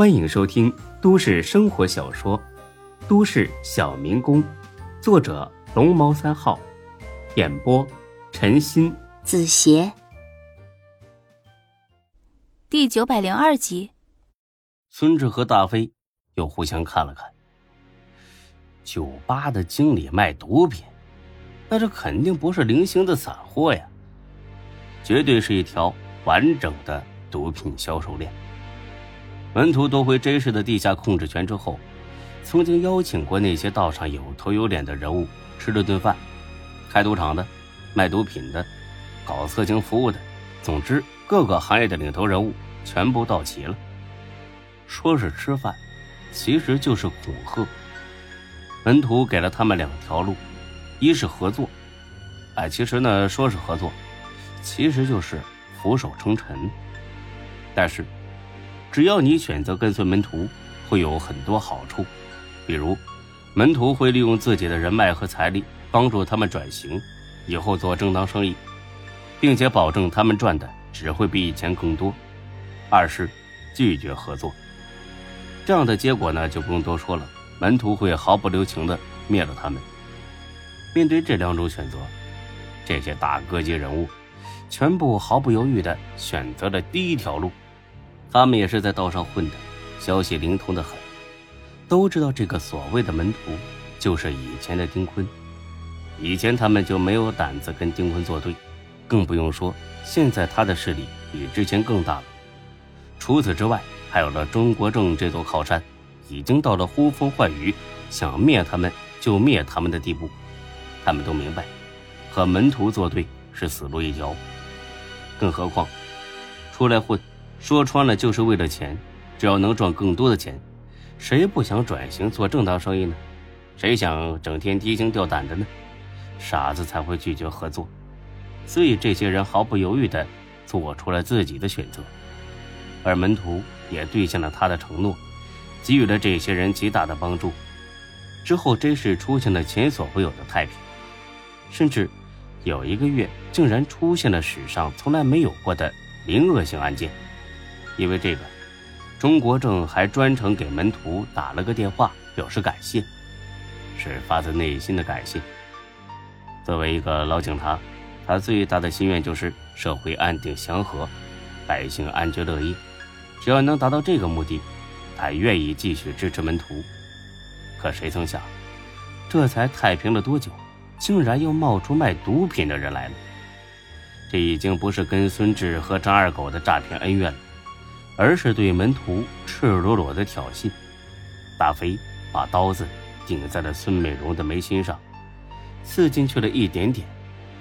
欢迎收听都市生活小说《都市小民工》，作者龙猫三号，演播陈鑫、子邪，第九百零二集。孙志和大飞又互相看了看。酒吧的经理卖毒品，那这肯定不是零星的散货呀，绝对是一条完整的毒品销售链。门徒夺回 J 市的地下控制权之后，曾经邀请过那些道上有头有脸的人物吃了顿饭，开赌场的、卖毒品的、搞色情服务的，总之各个行业的领头人物全部到齐了。说是吃饭，其实就是恐吓。门徒给了他们两条路，一是合作，哎，其实呢说是合作，其实就是俯首称臣。但是。只要你选择跟随门徒，会有很多好处，比如，门徒会利用自己的人脉和财力帮助他们转型，以后做正当生意，并且保证他们赚的只会比以前更多。二是拒绝合作，这样的结果呢就不用多说了，门徒会毫不留情的灭了他们。面对这两种选择，这些大哥级人物全部毫不犹豫的选择了第一条路。他们也是在道上混的，消息灵通的很，都知道这个所谓的门徒就是以前的丁坤。以前他们就没有胆子跟丁坤作对，更不用说现在他的势力比之前更大了。除此之外，还有了中国政这座靠山，已经到了呼风唤雨，想灭他们就灭他们的地步。他们都明白，和门徒作对是死路一条，更何况出来混。说穿了就是为了钱，只要能赚更多的钱，谁不想转型做正当生意呢？谁想整天提心吊胆的呢？傻子才会拒绝合作，所以这些人毫不犹豫地做出了自己的选择，而门徒也兑现了他的承诺，给予了这些人极大的帮助。之后真是出现了前所未有的太平，甚至有一个月竟然出现了史上从来没有过的零恶性案件。因为这个，钟国正还专程给门徒打了个电话，表示感谢，是发自内心的感谢。作为一个老警察，他最大的心愿就是社会安定祥和，百姓安居乐业。只要能达到这个目的，他愿意继续支持门徒。可谁曾想，这才太平了多久，竟然又冒出卖毒品的人来了。这已经不是跟孙志和张二狗的诈骗恩怨了。而是对门徒赤裸裸的挑衅。大飞把刀子顶在了孙美荣的眉心上，刺进去了一点点，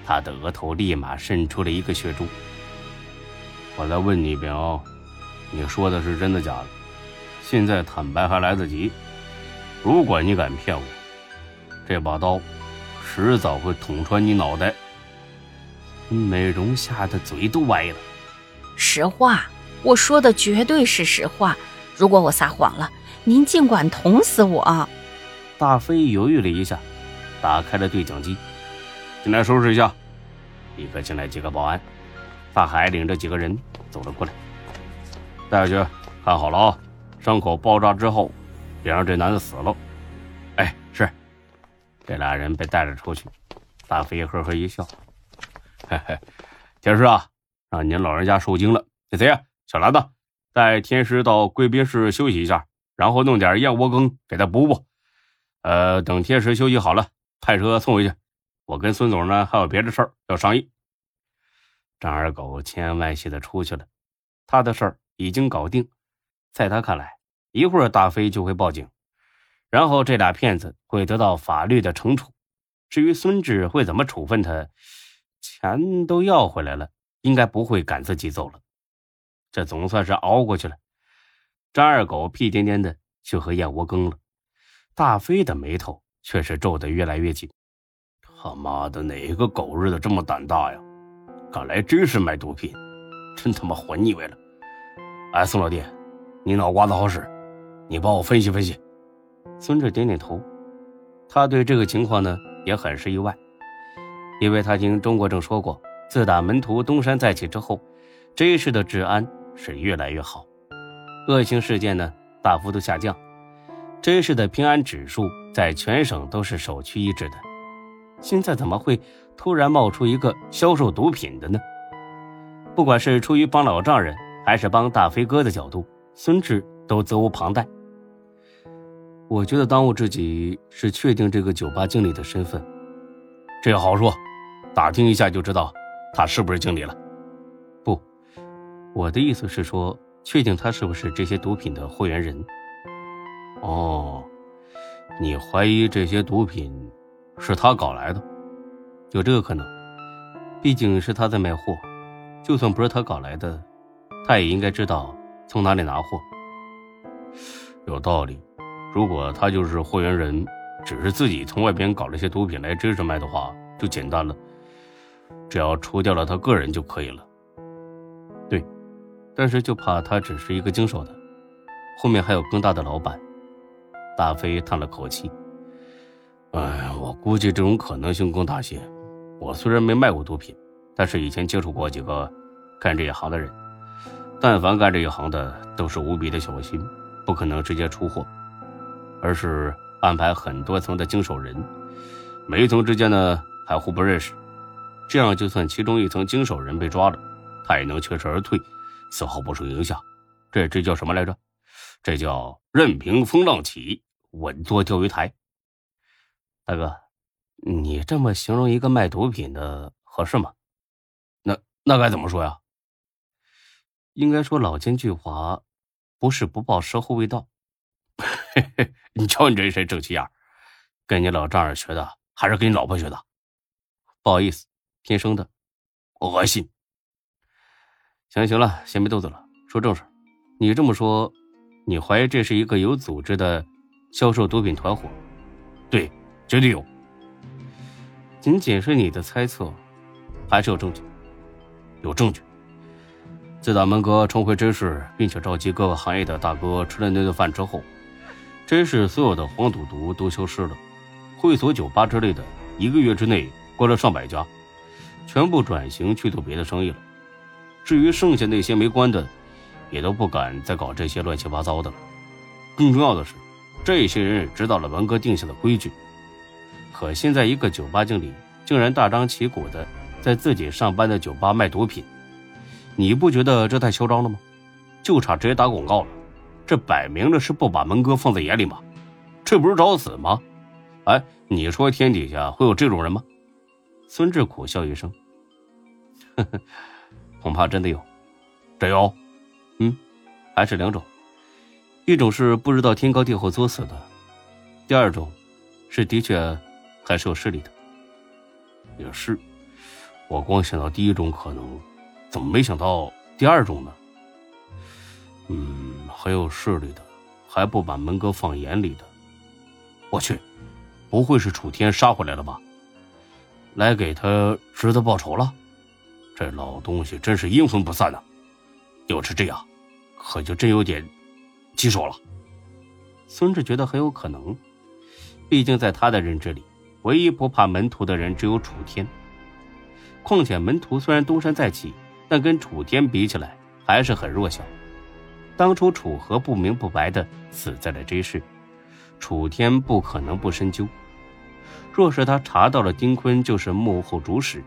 他的额头立马渗出了一个血珠。我再问你一遍啊，你说的是真的假的？现在坦白还来得及。如果你敢骗我，这把刀迟早会捅穿你脑袋。孙美荣吓得嘴都歪了。实话。我说的绝对是实话，如果我撒谎了，您尽管捅死我。大飞犹豫了一下，打开了对讲机，进来收拾一下，立刻进来几个保安。大海领着几个人走了过来，带下去看好了啊，伤口包扎之后，别让这男的死了。哎，是。这俩人被带了出去，大飞呵呵一笑，嘿嘿，天师啊，让您老人家受惊了，这谁呀？小兰子，带天师到贵宾室休息一下，然后弄点燕窝羹给他补补。呃，等天师休息好了，派车送回去。我跟孙总呢还有别的事儿要商议。张二狗千恩万谢的出去了，他的事儿已经搞定。在他看来，一会儿大飞就会报警，然后这俩骗子会得到法律的惩处。至于孙志会怎么处分他，钱都要回来了，应该不会赶自己走了。这总算是熬过去了。张二狗屁颠颠的去喝燕窝羹了，大飞的眉头却是皱得越来越紧。他妈的，哪个狗日的这么胆大呀？敢来真是卖毒品，真他妈活腻歪了！哎，宋老弟，你脑瓜子好使，你帮我分析分析。孙志点点头，他对这个情况呢也很是意外，因为他听钟国正说过，自打门徒东山再起之后，这一世的治安。是越来越好，恶性事件呢大幅度下降。真实的平安指数在全省都是首屈一指的，现在怎么会突然冒出一个销售毒品的呢？不管是出于帮老丈人，还是帮大飞哥的角度，孙志都责无旁贷。我觉得当务之急是确定这个酒吧经理的身份，这好说，打听一下就知道他是不是经理了。我的意思是说，确定他是不是这些毒品的货源人。哦，你怀疑这些毒品是他搞来的？有这个可能，毕竟是他在卖货。就算不是他搞来的，他也应该知道从哪里拿货。有道理。如果他就是货源人，只是自己从外边搞了些毒品来真实卖的话，就简单了，只要除掉了他个人就可以了。对，但是就怕他只是一个经手的，后面还有更大的老板。大飞叹了口气：“哎，我估计这种可能性更大些。我虽然没卖过毒品，但是以前接触过几个干这一行的人，但凡干这一行的都是无比的小心，不可能直接出货，而是安排很多层的经手人，每一层之间呢还互不认识。这样，就算其中一层经手人被抓了，他也能全身而退，丝毫不受影响。这这叫什么来着？这叫任凭风浪起。”稳坐钓鱼台，大哥，你这么形容一个卖毒品的合适吗？那那该怎么说呀？应该说老奸巨猾，不是不报，时候未到。你瞧你这一身正气样，跟你老丈人学的，还是跟你老婆学的？不好意思，天生的，恶心。行行了，先别斗嘴了，说正事。你这么说，你怀疑这是一个有组织的？销售毒品团伙，对，绝对有。仅仅是你的猜测，还是有证据？有证据。自打门哥重回真市，并且召集各个行业的大哥吃了那顿饭之后，真市所有的黄赌毒都消失了，会所、酒吧之类的，一个月之内关了上百家，全部转型去做别的生意了。至于剩下那些没关的，也都不敢再搞这些乱七八糟的了。更重要的是。这些人也知道了文哥定下的规矩，可现在一个酒吧经理竟然大张旗鼓的在自己上班的酒吧卖毒品，你不觉得这太嚣张了吗？就差直接打广告了，这摆明了是不把文哥放在眼里吗？这不是找死吗？哎，你说天底下会有这种人吗？孙志苦笑一声，呵呵，恐怕真的有，真有，嗯，还是两种。一种是不知道天高地厚作死的，第二种，是的确还是有势力的。也是，我光想到第一种可能，怎么没想到第二种呢？嗯，很有势力的，还不把门哥放眼里的。我去，不会是楚天杀回来了吧？来给他侄子报仇了？这老东西真是阴魂不散呐！要是这样，可就真有点。棘手了，孙志觉得很有可能，毕竟在他的认知里，唯一不怕门徒的人只有楚天。况且门徒虽然东山再起，但跟楚天比起来还是很弱小。当初楚河不明不白的死在了这世，楚天不可能不深究。若是他查到了丁坤就是幕后主使，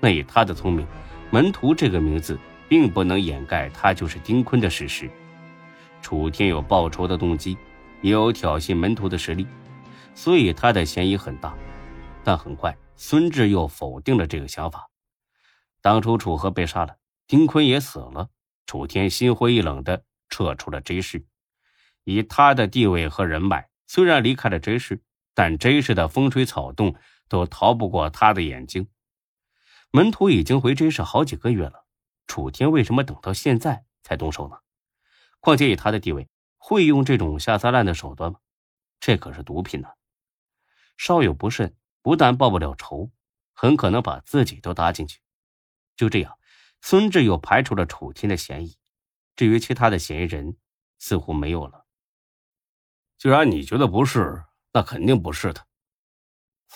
那以他的聪明，门徒这个名字并不能掩盖他就是丁坤的事实。楚天有报仇的动机，也有挑衅门徒的实力，所以他的嫌疑很大。但很快，孙志又否定了这个想法。当初楚河被杀了，丁坤也死了，楚天心灰意冷的撤出了 J 市。以他的地位和人脉，虽然离开了 J 市，但 J 市的风吹草动都逃不过他的眼睛。门徒已经回 J 市好几个月了，楚天为什么等到现在才动手呢？况且以他的地位，会用这种下三滥的手段吗？这可是毒品呢，稍有不慎，不但报不了仇，很可能把自己都搭进去。就这样，孙志又排除了楚天的嫌疑。至于其他的嫌疑人，似乎没有了。既然你觉得不是，那肯定不是他。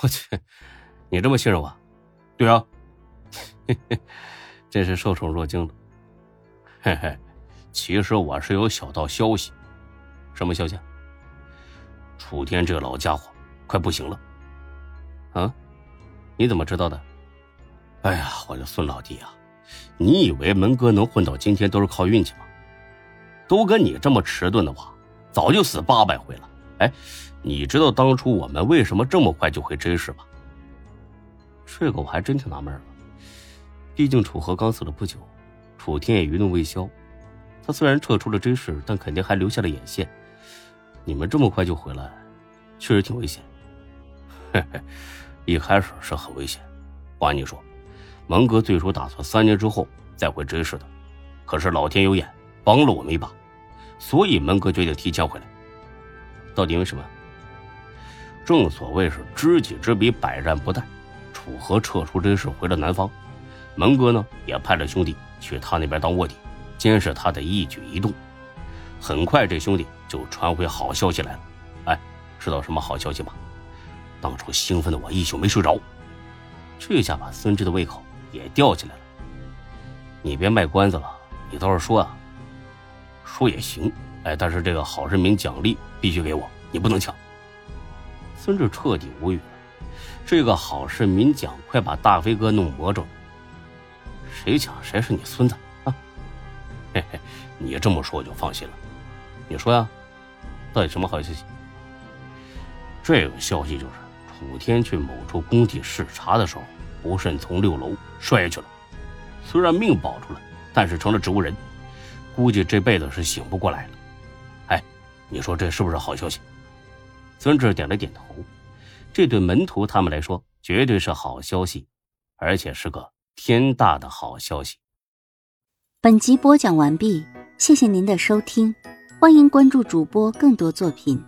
我去，你这么信任我？对啊，嘿嘿，真是受宠若惊了。嘿嘿。其实我是有小道消息，什么消息？楚天这老家伙快不行了。啊？你怎么知道的？哎呀，我的孙老弟啊，你以为门哥能混到今天都是靠运气吗？都跟你这么迟钝的话，早就死八百回了。哎，你知道当初我们为什么这么快就回真市吗？这个我还真挺纳闷了。毕竟楚河刚死了不久，楚天也余怒未消。他虽然撤出了 J 市，但肯定还留下了眼线。你们这么快就回来，确实挺危险。嘿嘿，一开始是很危险。我跟你说，蒙哥最初打算三年之后再回 J 市的，可是老天有眼，帮了我们一把，所以蒙哥决定提前回来。到底为什么？正所谓是知己知彼，百战不殆。楚河撤出 J 市，回了南方。蒙哥呢，也派了兄弟去他那边当卧底，监视他的一举一动。很快，这兄弟就传回好消息来了。哎，知道什么好消息吗？当初兴奋的我一宿没睡着，这下把孙志的胃口也吊起来了。你别卖关子了，你倒是说啊。说也行，哎，但是这个好市民奖励必须给我，你不能抢。孙志彻底无语了，这个好市民奖快把大飞哥弄魔怔了。谁抢谁是你孙子啊？嘿嘿，你这么说我就放心了。你说呀，到底什么好消息？这个消息就是楚天去某处工地视察的时候，不慎从六楼摔下去了。虽然命保住了，但是成了植物人，估计这辈子是醒不过来了。哎，你说这是不是好消息？孙志点了点头，这对门徒他们来说绝对是好消息，而且是个。天大的好消息！本集播讲完毕，谢谢您的收听，欢迎关注主播更多作品。